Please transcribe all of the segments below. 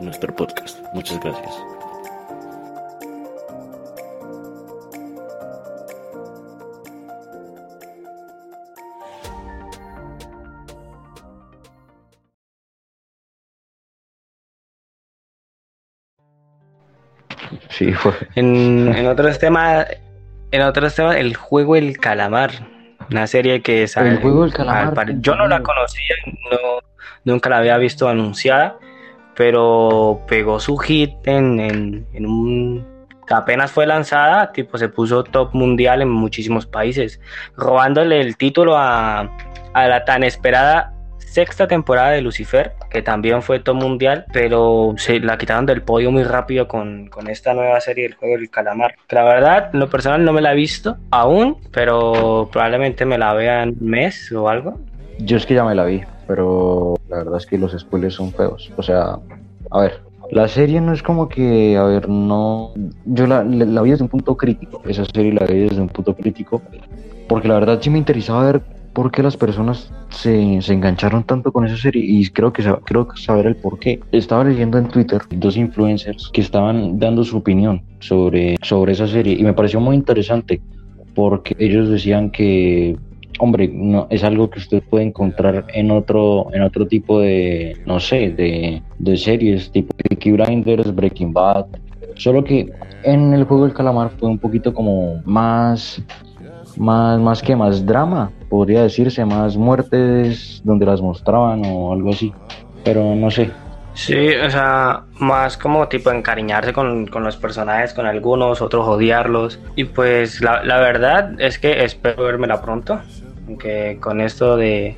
nuestro podcast. Muchas gracias. Sí, fue. En, en otros temas, en otros temas, el juego El Calamar, una serie que sale- El juego del calamar, al yo no la conocía, no, nunca la había visto anunciada, pero pegó su hit en, en, en un apenas fue lanzada, tipo se puso top mundial en muchísimos países, robándole el título a, a la tan esperada sexta temporada de Lucifer, que también fue top mundial, pero se la quitaron del podio muy rápido con, con esta nueva serie del juego del calamar. La verdad, lo personal no me la he visto aún, pero probablemente me la vea en un mes o algo. Yo es que ya me la vi, pero la verdad es que los spoilers son feos. O sea, a ver, la serie no es como que, a ver, no. Yo la, la, la vi desde un punto crítico. Esa serie la vi desde un punto crítico, porque la verdad sí me interesaba ver por qué las personas se, se engancharon tanto con esa serie y creo que creo saber el por qué. Estaba leyendo en Twitter dos influencers que estaban dando su opinión sobre, sobre esa serie y me pareció muy interesante porque ellos decían que hombre, no, es algo que usted puede encontrar en otro, en otro tipo de, no sé, de, de series tipo Peaky Blinders, Breaking Bad. Solo que en el juego del calamar fue un poquito como más, más, más que más drama, podría decirse, más muertes donde las mostraban o algo así. Pero no sé, Sí, o sea, más como tipo encariñarse con, con los personajes, con algunos, otros odiarlos. Y pues la, la verdad es que espero vérmela pronto, aunque con esto de,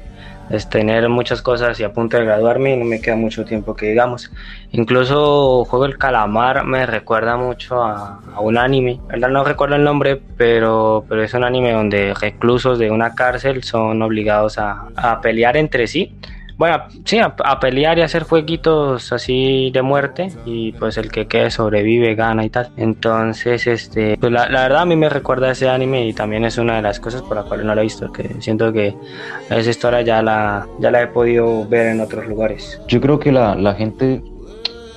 tener muchas cosas y a punto de graduarme no me queda mucho tiempo que digamos. Incluso Juego el Calamar me recuerda mucho a, a un anime. Verdad no recuerdo el nombre, pero, pero es un anime donde reclusos de una cárcel son obligados a, a pelear entre sí. Bueno, sí, a, a pelear y hacer jueguitos así de muerte y pues el que quede sobrevive, gana y tal. Entonces, este, pues la, la verdad a mí me recuerda a ese anime y también es una de las cosas por las cuales no lo he visto, que siento que esa historia ya la, ya la he podido ver en otros lugares. yo creo que la, la gente,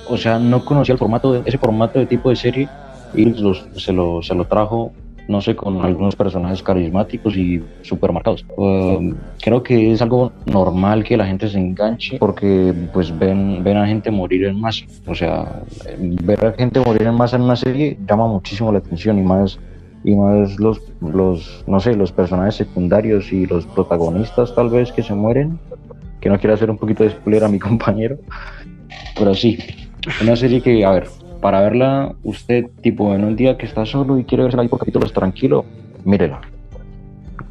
o sea, no conocía el formato, de, ese formato de tipo de serie y los- se, lo, se lo trajo, no sé, con algunos personajes carismáticos y super marcados. Um, creo que es algo normal que la gente se enganche porque pues ven, ven a gente morir en masa. O sea, ver a gente morir en masa en una serie llama muchísimo la atención y más y más los, los no sé, los personajes secundarios y los protagonistas tal vez que se mueren. Que no quiero hacer un poquito de spoiler a mi compañero, pero sí, una serie que, a ver, para verla usted, tipo, en un día que está solo y quiere verse ahí por capítulos tranquilo, mírela.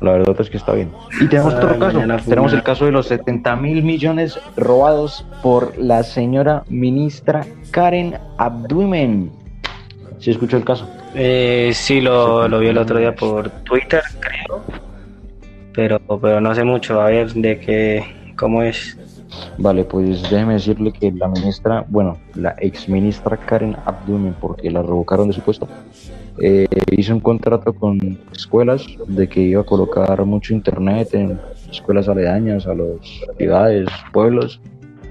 La verdad es que está bien. Y tenemos Ay, otro caso. Tenemos el caso de los 70 mil millones robados por la señora ministra Karen Abdumen. ¿Se escuchó el caso? Eh, sí, lo, lo vi el otro día por Twitter, creo, pero, pero no sé mucho, a ver de qué, cómo es. Vale, pues déjeme decirle que la ministra, bueno, la ex ministra Karen Abdumen, porque la revocaron de su puesto, eh, hizo un contrato con escuelas de que iba a colocar mucho internet en escuelas aledañas a las ciudades, pueblos.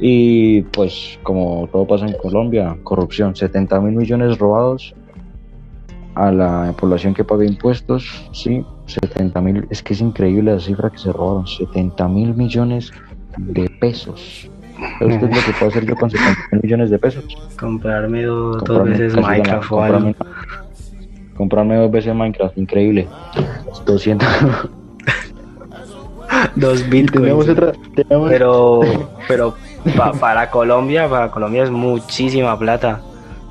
Y pues como todo pasa en Colombia, corrupción, 70 mil millones robados a la población que paga impuestos, sí, 70 mil, es que es increíble la cifra que se robaron, 70 mil millones de pesos. ¿Sabe usted lo que puedo hacer yo con 70 mil millones de pesos? Comprarme dos, veces Minecraft o comprarme, comprarme dos veces Minecraft, increíble. 200. Dos bitcoins. tenemos otra, Pero, pero pa- para Colombia, para Colombia es muchísima plata.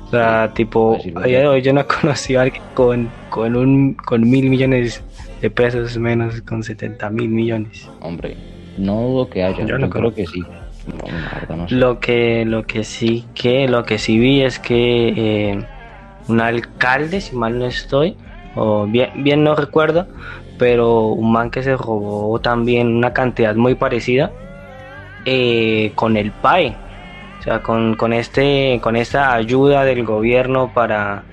O sea, tipo, a día de hoy yo no he conocido a alguien con, con, un, con mil millones de pesos menos con 70 mil millones. Hombre, no dudo que haya, Yo yo, creo que sí. No, la verdad no sé. Lo que, lo que sí que, lo que sí vi es que eh, un alcalde, si mal no estoy, o bien, bien no recuerdo, pero un man que se robó también una cantidad muy parecida eh, con el PAE. O sea, con, con este, con esta ayuda del gobierno para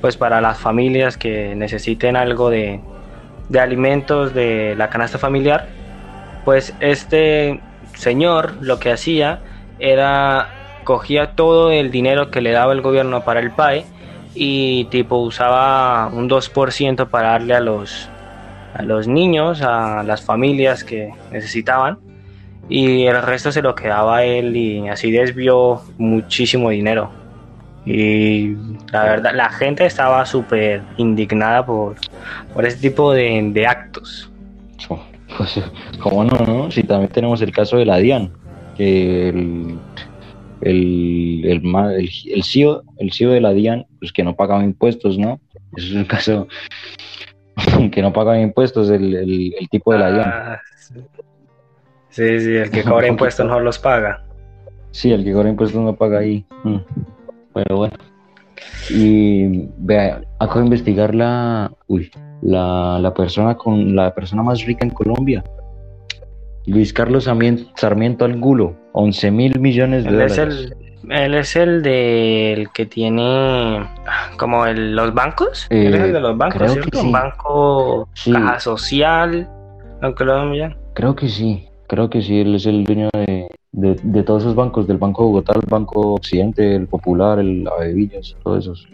pues para las familias que necesiten algo de, de alimentos de la canasta familiar, pues este señor lo que hacía era cogía todo el dinero que le daba el gobierno para el PAE y tipo usaba un 2% para darle a los a los niños, a las familias que necesitaban y el resto se lo quedaba él y así desvió muchísimo dinero. Y la verdad, la gente estaba súper indignada por, por ese tipo de, de actos. Pues, ¿cómo no, no? Si también tenemos el caso de la DIAN, que el, el, el, el, el CEO, el CEO de la DIAN, pues que no pagaba impuestos, ¿no? Eso es un caso que no pagaba impuestos, el, el, el tipo de la DIAN. Ah, sí, sí, el que cobra impuestos no los paga. Sí, el que cobra impuestos no paga ahí. Mm. Pero bueno. Y vea, acabo de investigar la, uy, la, la persona con la persona más rica en Colombia. Luis Carlos Sarmien- Sarmiento Angulo, 11 mil millones de Él es dólares. el, él es el del que tiene ah, como el- los bancos. Eh, Él es el de los bancos, creo ¿cierto? que sí. Un banco, Sí. caja social, aunque lo millones. Creo que sí, creo que sí, él es el dueño de, de, de todos esos bancos, del Banco Bogotá, el Banco Occidente, el Popular, el Avevillas, todos esos.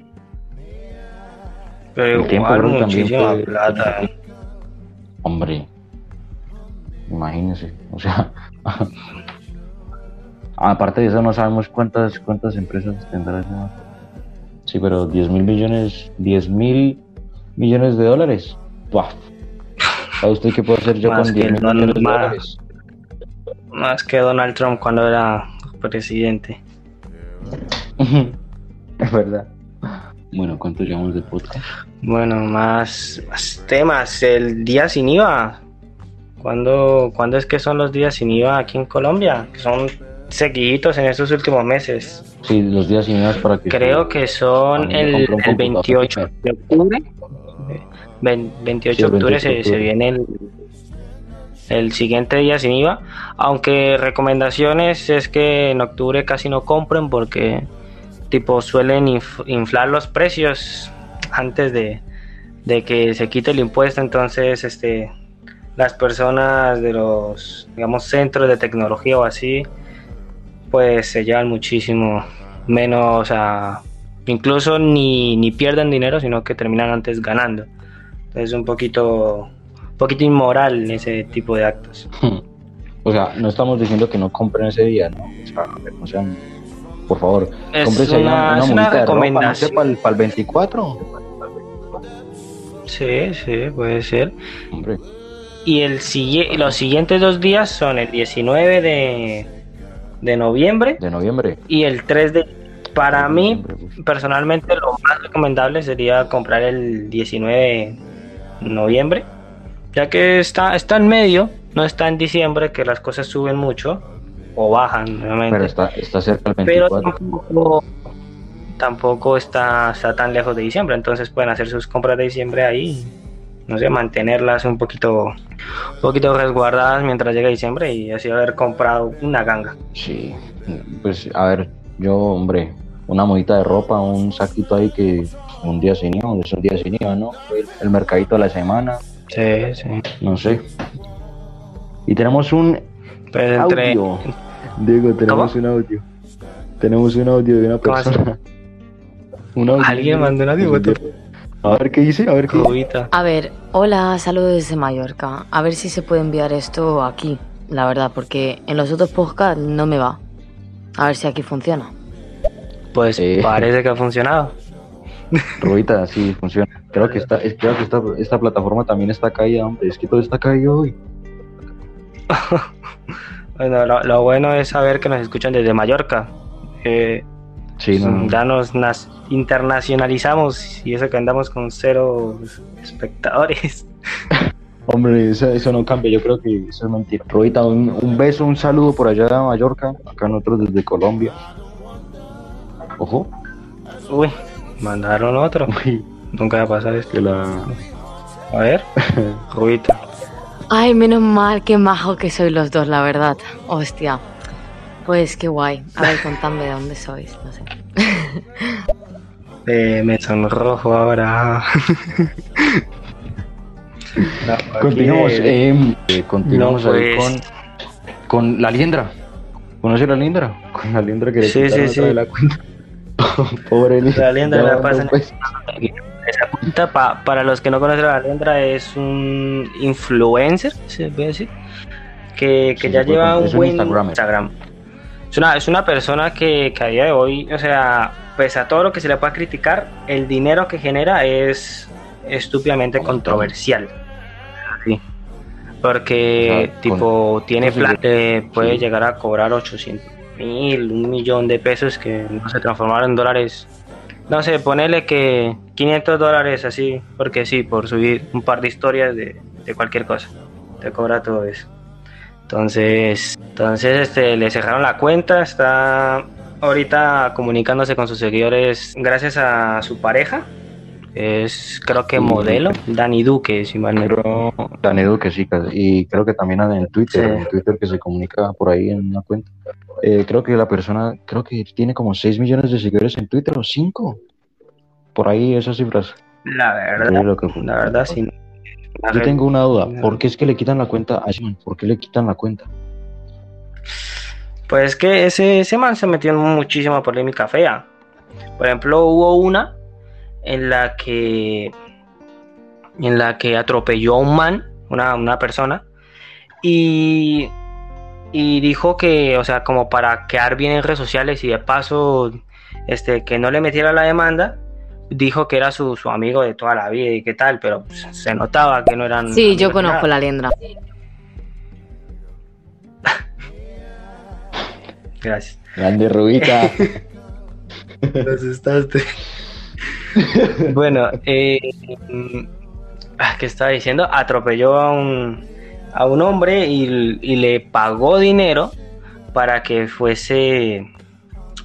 Pero El tiempo también fue- plata. Hombre, imagínese, o sea, aparte de eso no sabemos cuántas cuántas empresas tendrá ese banco. Sí, pero 10 mil millones, 10 mil millones de dólares. ¡Buah! ¿Sabe usted qué puedo hacer yo Más con que 10 mil millones de dólares? Más que Donald Trump cuando era presidente. es verdad. Bueno, ¿cuánto llevamos de podcast? Bueno, más, más temas. El día sin IVA. ¿Cuándo, ¿Cuándo es que son los días sin IVA aquí en Colombia? Que son seguiditos en estos últimos meses. Sí, los días sin IVA para que... Creo que son el, el computador 28 de octubre. Ve- 28 Sí, de octubre 28 de se, se viene el, el siguiente día sin IVA. Aunque recomendaciones es que en octubre casi no compren porque tipo suelen inf- inflar los precios antes de, de que se quite el impuesto. Entonces, este las personas de los digamos centros de tecnología o así pues se llevan muchísimo menos, sea, incluso ni, ni pierden dinero, sino que terminan antes ganando. Entonces es un poquito, poquito inmoral ese tipo de actos. O sea, no estamos diciendo que no compren ese día, ¿no? O sea, a ver, no sean... Por favor, Es cómprese ahí una- es una recomendación. para el, para el 24. Sí, sí, puede ser. Hombre, Y el sigue- los siguientes dos días son el 19 de, de noviembre de noviembre. y el 3 de... Para mí, personalmente, lo más recomendable sería comprar el 19 de noviembre, ya que está, está en medio, no está en diciembre, que las cosas suben mucho o bajan, obviamente. Pero está, está cerca del Pero 24. tampoco, tampoco está, está tan lejos de diciembre, entonces pueden hacer sus compras de diciembre ahí, no sé, mantenerlas un poquito, un poquito resguardadas mientras llegue diciembre y así haber comprado una ganga. Sí, pues a ver, yo, hombre, una modita de ropa, un saquito ahí que un día sin IVA, es un día sin IVA, ¿no? El mercadito de la semana, Sí, sí. no sé. Y tenemos un Pues entre, audio. Diego, tenemos ¿Cómo? un audio. Tenemos un audio de una persona. Un audio. Alguien mandó un audio, A ver qué dice, a ver qué dice. A ver, hola, saludos desde Mallorca. A ver si se puede enviar esto aquí, la verdad, porque en los otros podcasts no me va. A ver si aquí funciona. Pues Eh. parece que ha funcionado. Rubita, sí, funciona. Creo que esta, es- creo que esta, esta plataforma también está caída, hombre. Es que todo está caído hoy. Bueno, lo, lo bueno es saber que nos escuchan desde Mallorca. Eh, Sí, no. ya nos nas- internacionalizamos y eso que andamos con cero espectadores. Hombre, eso, eso no cambia, yo creo que eso es mentira. Robita, un, un beso, un saludo por allá a Mallorca, acá nosotros desde Colombia. Ojo, Uy, mandaron otro. uy, Nunca va a pasar esto. que la... A ver, Rubita. Ay, menos mal, qué majo que sois los dos, la verdad. Hostia. Pues qué guay. A ver, contadme de dónde sois, no sé. Eh, me sonrojo ahora. No, Continuamos, eh, continuamos no, pues. con, con la liendra. ¿Conoce la liendra? Con la liendra que le Sí, sí, sí. de la cuenta. Pobre La liendra ya la dos veces. Esa cuenta, pa- para los que no conocen a Alendra, es un influencer, se puede decir, que, que Sí, ya lleva un buen. Instagram. Es una, es una persona que, que a día de hoy, o sea, pese a todo lo que se le pueda criticar, el dinero que genera es estúpidamente controversial. Sí. Porque, O sea, tipo, tiene plan, eh, puede sí. llegar a cobrar 800 mil, un millón de pesos que no se transformaron en dólares no sé, ponele que 500 dólares así, porque sí, por subir un par de historias de, de cualquier cosa. Te cobra todo eso. Entonces, entonces este, le cerraron la cuenta, está ahorita comunicándose con sus seguidores gracias a su pareja, es creo que modelo, Dani Duque, si mal no Pero Dan Edu que sí, y creo que también en Twitter, Sí. en Twitter que se comunica por ahí en una cuenta. Eh, creo que la persona, creo que tiene como 6 millones de seguidores en Twitter o 5. Por ahí esas cifras. La verdad, lo que- la verdad sí. Yo tengo una duda. ¿por qué es que le quitan la cuenta a ese man? ¿Por qué le quitan la cuenta? Pues que ese, ese man se metió en muchísima polémica fea. Por ejemplo, hubo una en la que en la que atropelló a un man, una, una persona, y, y dijo que, o sea, como para quedar bien en redes sociales y de paso este, que no le metiera la demanda, dijo que era su, su amigo de toda la vida y qué tal, pero pues, se notaba que no eran... Sí, yo conozco nada. la liendra. Gracias. Grande Rubita. Te asustaste. Bueno, eh, mm, ah, ¿qué estaba diciendo? Atropelló a un, a un hombre y, y le pagó dinero para que fuese,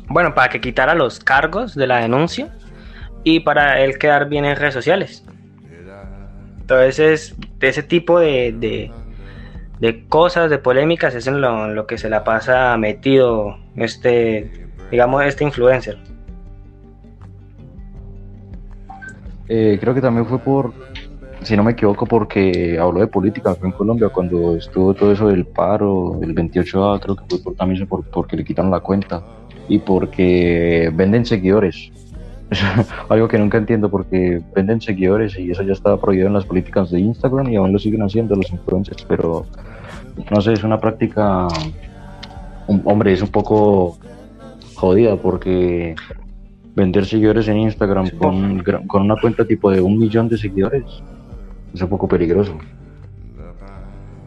bueno, para que quitara los cargos de la denuncia y para él quedar bien en redes sociales. Entonces, de ese tipo de, de, de cosas, de polémicas, es en lo, lo que se la pasa metido este, digamos, este influencer. Eh, creo que también fue por, si no me equivoco, porque habló de política en Colombia cuando estuvo todo eso del paro, el 28A, creo que fue por, también por, porque le quitaron la cuenta y porque venden seguidores. Algo que nunca entiendo porque venden seguidores y eso ya estaba prohibido en las políticas de Instagram y aún lo siguen haciendo los influencers, pero no sé, es una práctica, hombre, es un poco jodida porque vender seguidores en Instagram Sí. con, con una cuenta tipo de un millón de seguidores es un poco peligroso.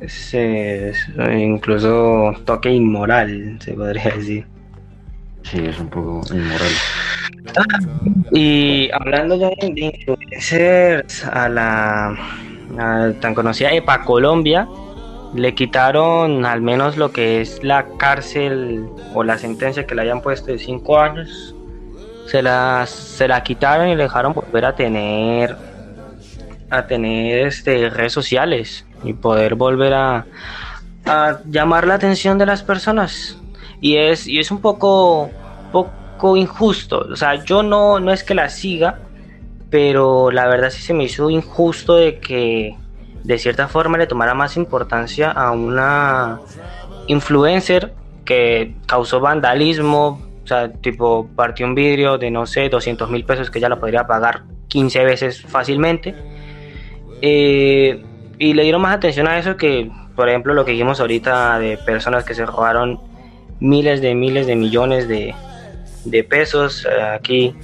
Es, es, eh, incluso toque inmoral, se podría decir. Sí, es un poco inmoral. Y hablando ya de de influencers, a la a tan conocida EPA Colombia, le quitaron al menos lo que es la cárcel o la sentencia que le hayan puesto de 5 años. Se la, se la quitaron y dejaron volver a tener a tener este, redes sociales y poder volver a, a llamar la atención de las personas. Y es, y es un poco, poco injusto. O sea, yo no, no es que la siga, pero la verdad sí se me hizo injusto de que de cierta forma le tomara más importancia a una influencer que causó vandalismo. O sea, tipo, partió un vidrio de no sé, 200 mil pesos que ya lo podría pagar 15 veces fácilmente. Eh, y le dieron más atención a eso que, por ejemplo, lo que dijimos ahorita de personas que se robaron miles de miles de millones de, de pesos eh, aquí,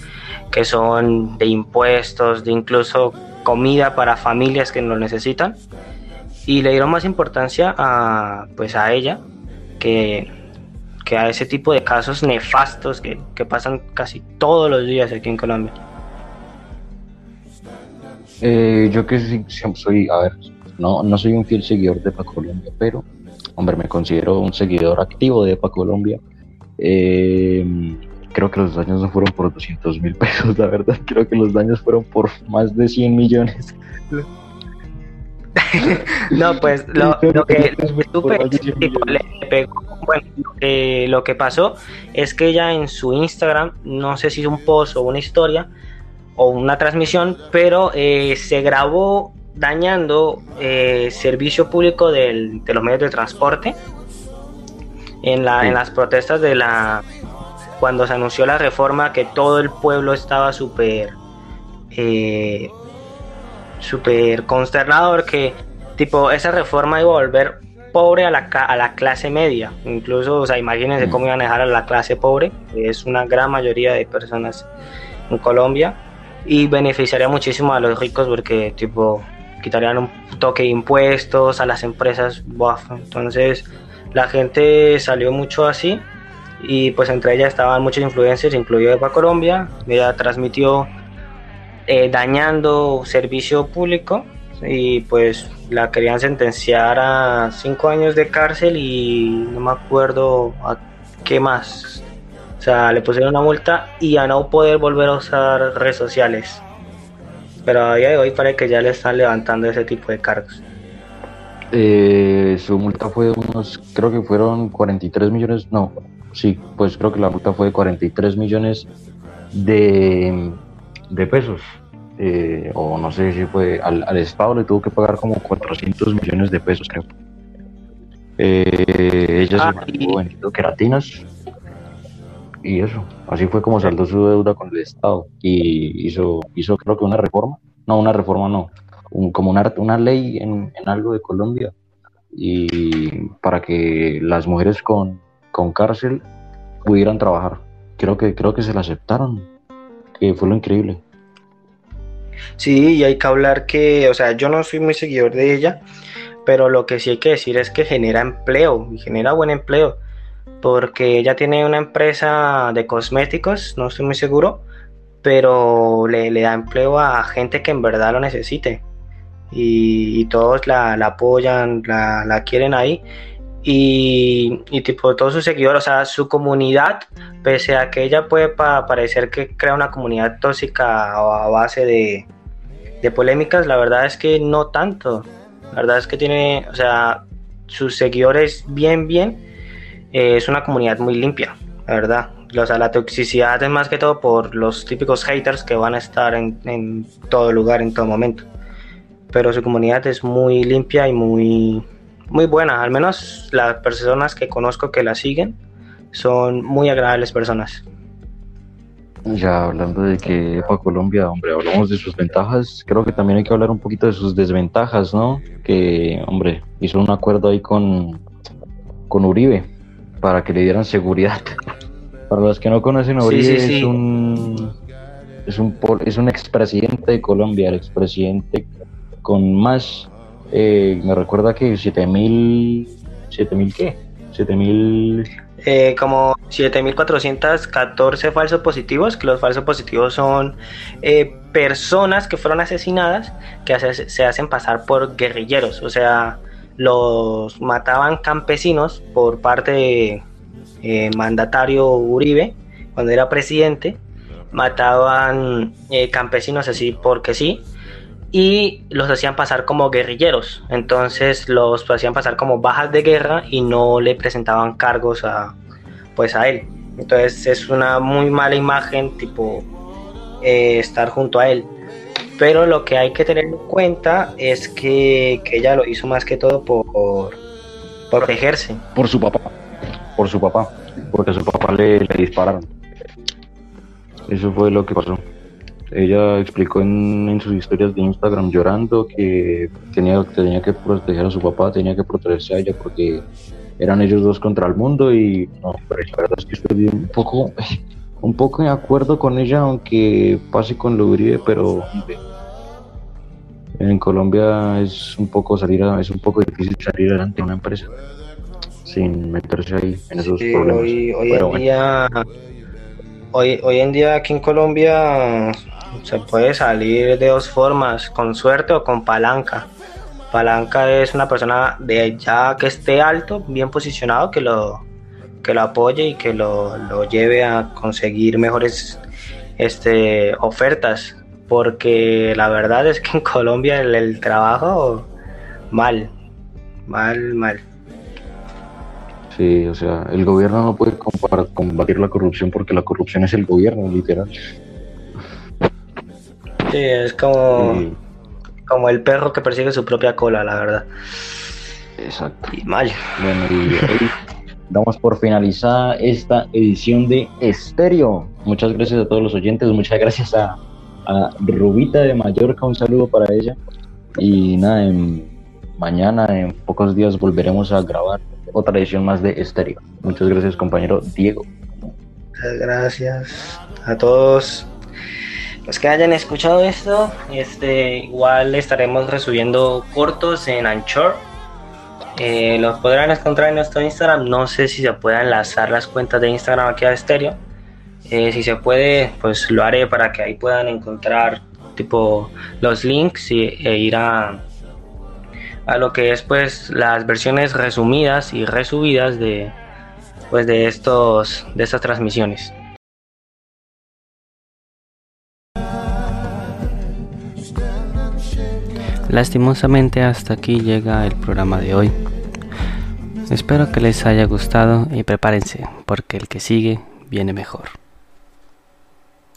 que son de impuestos, de incluso comida para familias que lo necesitan. Y le dieron más importancia a, pues a ella que, que a ese tipo de casos nefastos que, que pasan casi todos los días aquí en Colombia. Eh, yo que soy, a ver, no, no soy un fiel seguidor de EPA Colombia, pero, hombre, me considero un seguidor activo de EPA Colombia. Eh, creo que los daños no fueron por 200 mil pesos, la verdad. Creo que los daños fueron por más de 100 millones. no, pues lo, lo que supe, tipo, le pegó, bueno, eh, lo que pasó es que ella en su Instagram, no sé si es un post o una historia o una transmisión, pero eh, se grabó dañando eh, servicio público del, de los medios de transporte en, la, en las protestas de la cuando se anunció la reforma que todo el pueblo estaba súper eh, súper consternador que tipo esa reforma iba a volver pobre a la, a la clase media. Incluso o sea imagínense cómo iban a dejar a la clase pobre que es una gran mayoría de personas en Colombia y beneficiaría muchísimo a los ricos porque tipo quitarían un toque de impuestos a las empresas buff. entonces la gente salió mucho así y pues entre ellas estaban muchos influencers, incluido Eva Colombia, ella transmitió eh, dañando servicio público y pues la querían sentenciar a cinco años de cárcel y no me acuerdo a qué más. O sea, le pusieron una multa y a no poder volver a usar redes sociales. Pero a día de hoy parece que ya le están levantando ese tipo de cargos. Eh, su multa fue unos, creo que fueron 43 millones, no, sí, pues creo que la multa fue de 43 millones de, de pesos. Eh, o no sé si fue al, al, Estado le tuvo que pagar como 400 millones de pesos, creo. Eh, ella ah, se mantuvo vendiendo queratinas y eso. Así fue como saldó su deuda con el Estado y hizo, hizo creo que una reforma. No, una reforma no. Un, como una, una ley en, en algo de Colombia y para que las mujeres con, con cárcel pudieran trabajar. Creo que, creo que se la aceptaron, que fue lo increíble. Sí, y hay que hablar que, o sea, yo no soy muy seguidor de ella, pero lo que sí hay que decir es que genera empleo, y genera buen empleo, porque ella tiene una empresa de cosméticos, no estoy muy seguro, pero le, da empleo a gente que en verdad lo necesite. Y, todos la, apoyan, la quieren ahí y, tipo todos sus seguidores, o sea, su comunidad, pese a que ella puede parecer que crea una comunidad tóxica a base de, de, polémicas, la verdad es que no tanto. La verdad es que tiene, o sea, sus seguidores bien, bien, eh, es una comunidad muy limpia, la verdad. O sea, la toxicidad es más que todo por los típicos haters que van a estar en, en todo lugar, en todo momento. Pero su comunidad es muy limpia y muy muy buena, al menos las personas que conozco que la siguen son muy agradables personas. Ya hablando de que para Colombia, hombre, hablamos de sus ventajas, creo que también hay que hablar un poquito de sus desventajas, ¿no? Que, hombre, hizo un acuerdo ahí con, con Uribe para que le dieran seguridad. Para los que no conocen, Uribe es un es un es un expresidente de Colombia, el expresidente con más eh, me recuerda que 7000, 7000 qué? 7000 eh, como 7.414 falsos positivos, que los falsos positivos son eh, personas que fueron asesinadas que se hacen pasar por guerrilleros, o sea, los mataban campesinos por parte de eh, mandatario Uribe cuando era presidente, mataban campesinos así porque sí, y los hacían pasar como guerrilleros. Entonces los hacían pasar como bajas de guerra y no le presentaban cargos a, pues a él. Entonces es una muy mala imagen, tipo, eh, estar junto a él. Pero lo que hay que tener en cuenta es que, que ella lo hizo más que todo por, protegerse. Por su papá. Por su papá. Porque a su papá le dispararon. Eso fue lo que pasó. Ella explicó en, sus historias de Instagram llorando que tenía, tenía que proteger a su papá, tenía que protegerse a ella porque eran ellos dos contra el mundo y no, pero la verdad es que estoy un poco, un poco de acuerdo con ella, aunque pase con lo Uribe, pero en Colombia es un poco salir es un poco difícil salir adelante de una empresa sin meterse ahí en esos problemas. Hoy, hoy en día hoy, hoy en día aquí en Colombia se puede salir de dos formas, con suerte o con palanca. Palanca es una persona de ya que esté alto, bien posicionado, que lo, que lo apoye y que lo, lo lleve a conseguir mejores este, ofertas. Porque la verdad es que en Colombia el, el trabajo mal, mal, mal. Sí, o sea, el gobierno no puede combatir la corrupción porque la corrupción es el gobierno, literal. Sí, es como, Y- como el perro que persigue su propia cola, la verdad. exacto. Y mal. Bueno, y hoy damos por finalizada esta edición de Estéreo. Muchas gracias a todos los oyentes, muchas gracias a, a Rubita de Mallorca, un saludo para ella. Y nada, en- mañana, en pocos días, volveremos a grabar otra edición más de Estéreo. Muchas gracias, compañero Diego. Muchas gracias a todos los que hayan escuchado esto. Este, igual estaremos resubiendo cortos en Anchor. Eh, los podrán encontrar en nuestro Instagram. No sé si se pueden enlazar las cuentas de Instagram aquí a Estéreo. Eh, si se puede, pues lo haré para que ahí puedan encontrar tipo los links y, e ir a, a lo que es pues las versiones resumidas y resubidas de, pues de estos de estas transmisiones. Lastimosamente hasta aquí llega el programa de hoy. Espero que les haya gustado y prepárense porque el que sigue viene mejor.